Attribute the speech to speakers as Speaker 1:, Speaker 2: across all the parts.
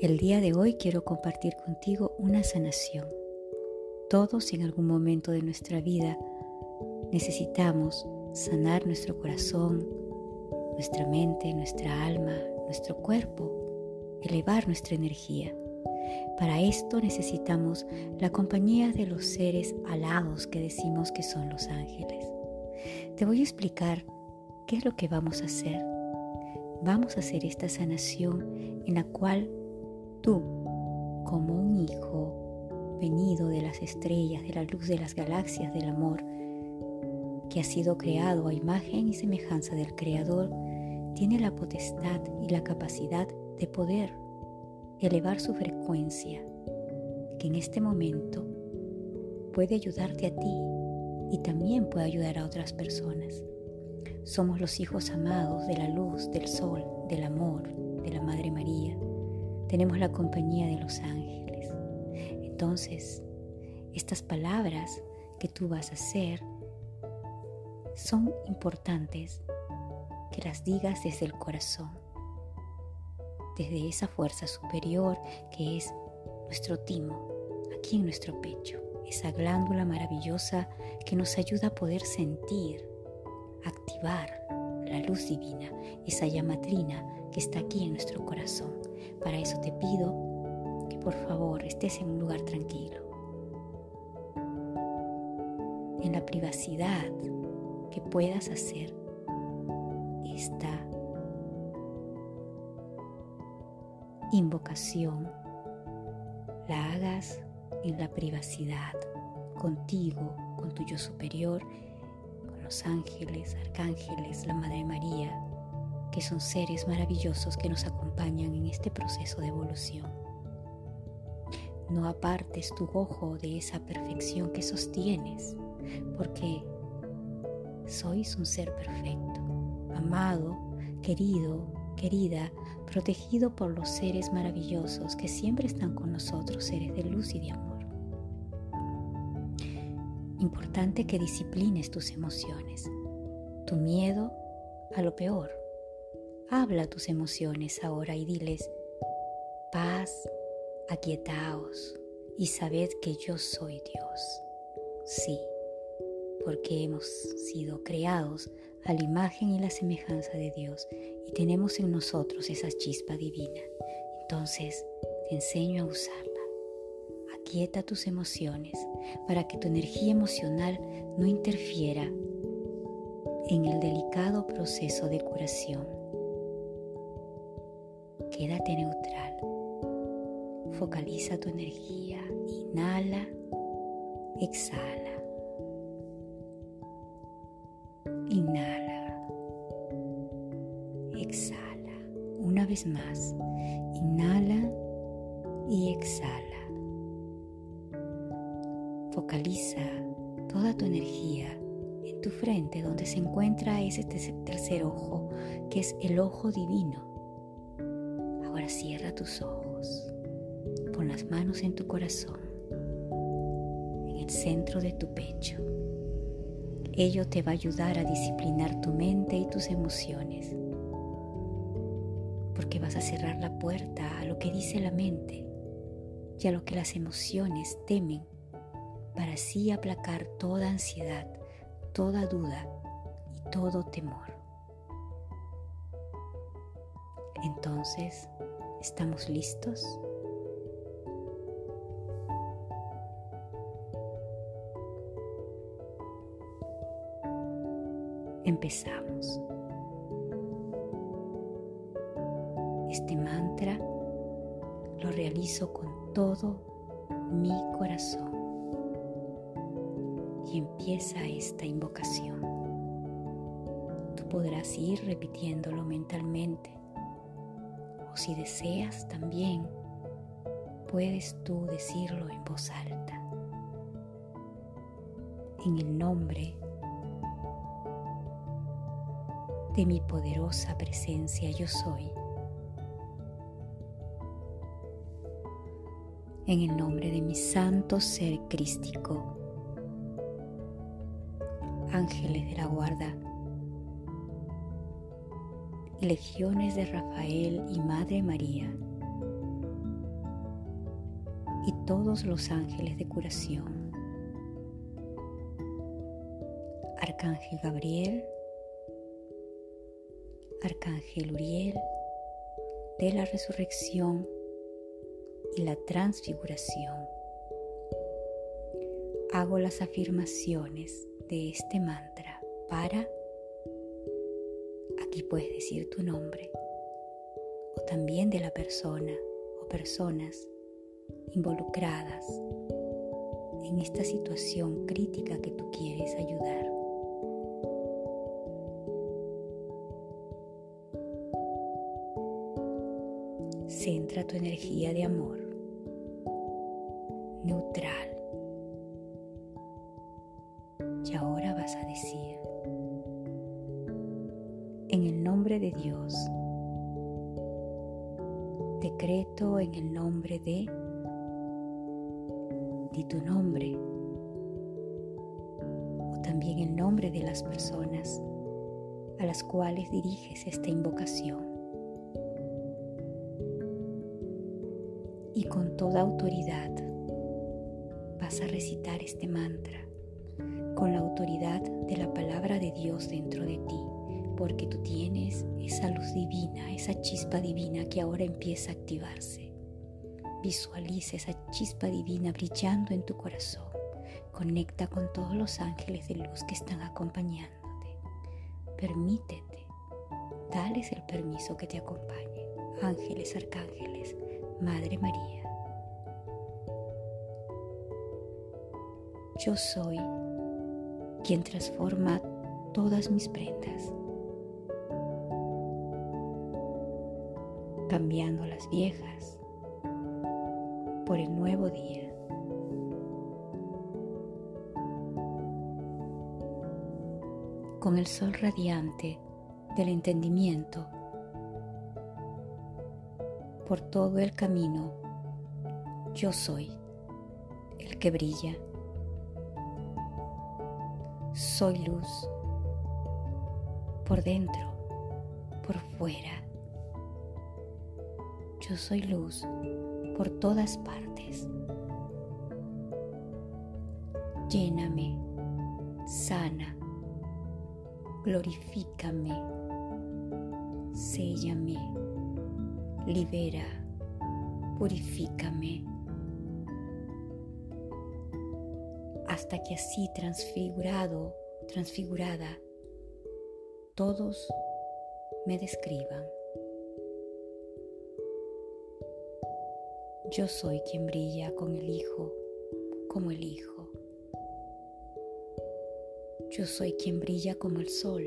Speaker 1: El día de hoy quiero compartir contigo una sanación. Todos en algún momento de nuestra vida necesitamos sanar nuestro corazón, nuestra mente, nuestra alma, nuestro cuerpo, elevar nuestra energía. Para esto necesitamos la compañía de los seres alados que decimos que son los ángeles. Te voy a explicar qué es lo que vamos a hacer. Vamos a hacer esta sanación en la cual tú, como un hijo venido de las estrellas, de la luz de las galaxias del amor, que ha sido creado a imagen y semejanza del Creador, tiene la potestad y la capacidad de poder elevar su frecuencia, que en este momento puede ayudarte a ti y también puede ayudar a otras personas. Somos los hijos amados de la luz, del sol, del amor, de la Madre María. Tenemos la compañía de los ángeles. Entonces, estas palabras que tú vas a hacer son importantes que las digas desde el corazón, desde esa fuerza superior que es nuestro timo, aquí en nuestro pecho, esa glándula maravillosa que nos ayuda a poder sentir, activar la luz divina, esa llamatrina que está aquí en nuestro corazón. Para eso te pido que por favor estés en un lugar tranquilo, en la privacidad que puedas hacer esta invocación la hagas en la privacidad, contigo, con tu yo superior, ángeles, arcángeles, la Madre María, que son seres maravillosos que nos acompañan en este proceso de evolución. No apartes tu ojo de esa perfección que sostienes, porque sois un ser perfecto, amado, querido, querida, protegido por los seres maravillosos que siempre están con nosotros, seres de luz y de amor. Importante que disciplines tus emociones, tu miedo a lo peor. Habla tus emociones ahora y diles, paz, aquietaos y sabed que yo soy Dios. Sí, porque hemos sido creados a la imagen y la semejanza de Dios y tenemos en nosotros esa chispa divina. Entonces te enseño a usarla. Aquieta tus emociones para que tu energía emocional no interfiera en el delicado proceso de curación. Quédate neutral. Focaliza tu energía. Inhala, exhala. Inhala. Exhala. Una vez más. Inhala y exhala. Focaliza toda tu energía en tu frente donde se encuentra ese tercer ojo que es el ojo divino. Ahora cierra tus ojos. Pon las manos en tu corazón, en el centro de tu pecho. Ello te va a ayudar a disciplinar tu mente y tus emociones, porque vas a cerrar la puerta a lo que dice la mente y a lo que las emociones temen, para así aplacar toda ansiedad, toda duda y todo temor. Entonces, ¿estamos listos? Empezamos. Este mantra lo realizo con todo mi corazón. Empieza esta invocación. Tú podrás ir repitiéndolo mentalmente. O si deseas también, puedes tú decirlo en voz alta. En el nombre de mi poderosa presencia yo soy. En el nombre de mi santo ser crístico, ángeles de la guarda, legiones de Rafael y Madre María, y todos los ángeles de curación. Arcángel Gabriel, Arcángel Uriel, de la resurrección y la transfiguración. Hago las afirmaciones de este mantra para, aquí puedes decir tu nombre, o también de la persona o personas involucradas en esta situación crítica que tú quieres ayudar. Centra tu energía de amor Y ahora vas a decir, en el nombre de Dios, decreto en el nombre de di tu nombre o también el nombre de las personas a las cuales diriges esta invocación. Y con toda autoridad vas a recitar este mantra, con la autoridad de la palabra de Dios dentro de ti, porque tú tienes esa luz divina, esa chispa divina que ahora empieza a activarse. Visualiza esa chispa divina brillando en tu corazón. Conecta con todos los ángeles de luz que están acompañándote. Permítete, dales el permiso que te acompañe. Ángeles, arcángeles, Madre María. Yo soy quien transforma todas mis prendas, cambiando las viejas por el nuevo día. Con el sol radiante del entendimiento por todo el camino, yo soy el que brilla. Soy luz por dentro, por fuera. Yo soy luz por todas partes. Lléname, sana, glorifícame, séllame, libera, purifícame. Hasta que así transfigurado, transfigurada, todos me describan. Yo soy quien brilla con el Hijo como el Hijo. Yo soy quien brilla como el sol.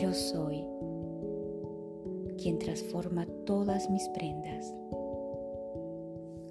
Speaker 1: Yo soy quien transforma todas mis prendas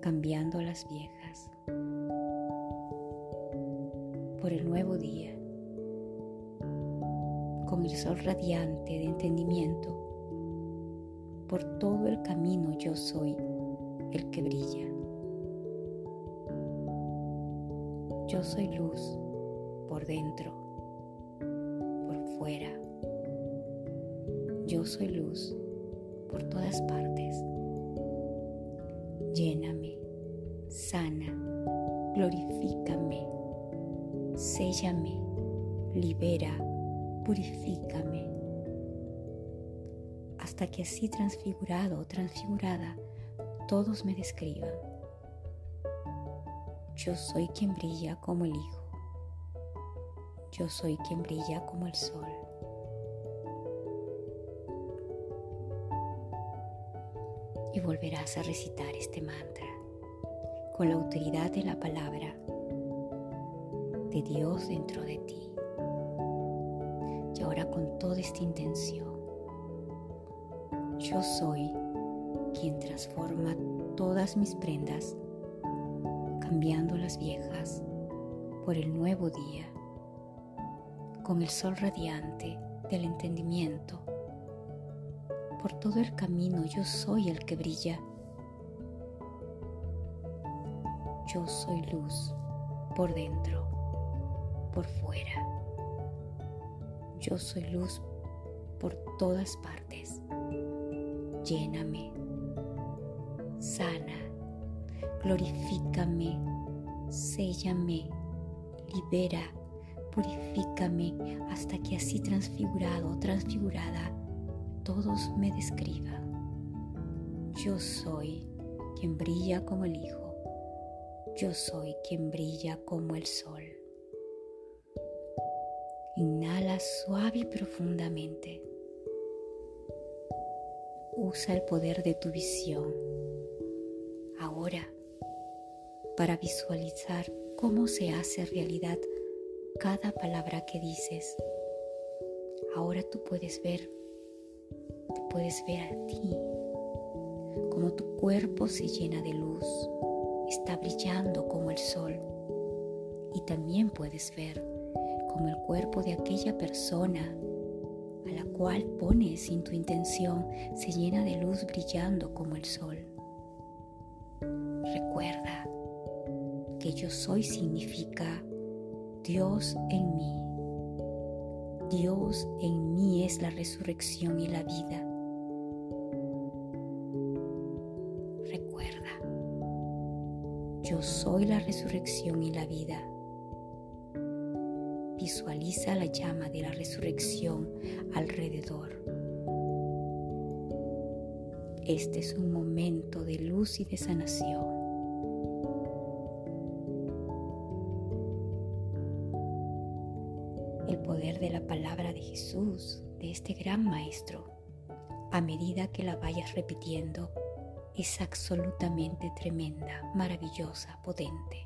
Speaker 1: cambiando las viejas por el nuevo día, con el sol radiante de entendimiento, por todo el camino yo soy el que brilla. Yo soy luz por dentro, por fuera. Yo soy luz por todas partes. Lléname sana, glorifícame, séllame, libera, purifícame, hasta que así transfigurado o transfigurada todos me describan. Yo soy quien brilla como el Hijo. Yo soy quien brilla como el sol. Y volverás a recitar este mantra con la autoridad de la palabra de Dios dentro de ti. Y ahora con toda esta intención, yo soy quien transforma todas mis prendas, cambiando las viejas por el nuevo día, con el sol radiante del entendimiento por todo el camino yo soy el que brilla. Yo soy luz por dentro, por fuera. Yo soy luz por todas partes. Lléname, sana, glorifícame, séllame, libera, purifícame hasta que así transfigurado, transfigurada, todos me describan. Yo soy quien brilla como el Hijo. Yo soy quien brilla como el sol. Inhala suave y profundamente. Usa el poder de tu visión ahora para visualizar cómo se hace realidad cada palabra que dices. Ahora tú puedes ver, puedes ver a ti, como tu cuerpo se llena de luz, está brillando como el sol. Y también puedes ver como el cuerpo de aquella persona a la cual pones sin tu intención se llena de luz brillando como el sol. Recuerda que yo soy significa Dios en mí. Dios en mí es la resurrección y la vida. Yo soy la resurrección y la vida. Visualiza la llama de la resurrección alrededor. Este es un momento de luz y de sanación. el poder de la palabra de Jesús, de este gran Maestro, a medida que la vayas repitiendo, es absolutamente tremenda, maravillosa, potente.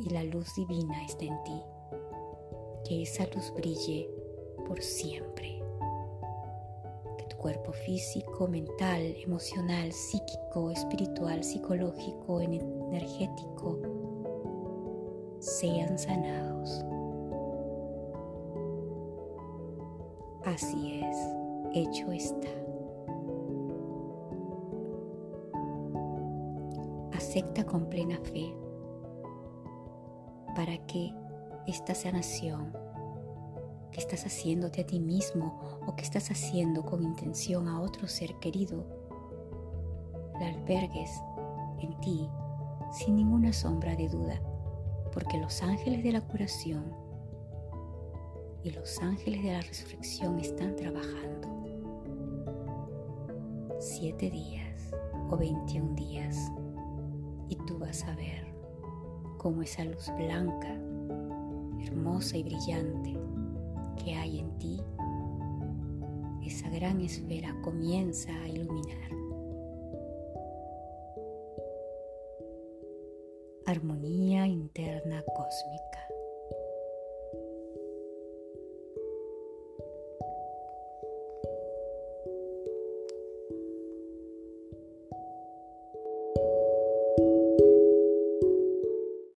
Speaker 1: Y la luz divina está en ti. Que esa luz brille por siempre. Que tu cuerpo físico, mental, emocional, psíquico, espiritual, psicológico, energético sean sanados Así es, hecho está. Acepta con plena fe para que esta sanación que estás haciéndote a ti mismo o que estás haciendo con intención a otro ser querido, la albergues en ti sin ninguna sombra de duda, porque los ángeles de la curación y los ángeles de la resurrección están trabajando. Siete días o veintiún días y tú vas a ver cómo esa luz blanca, hermosa y brillante que hay en ti, esa gran esfera comienza a iluminar. Armonía interna cósmica.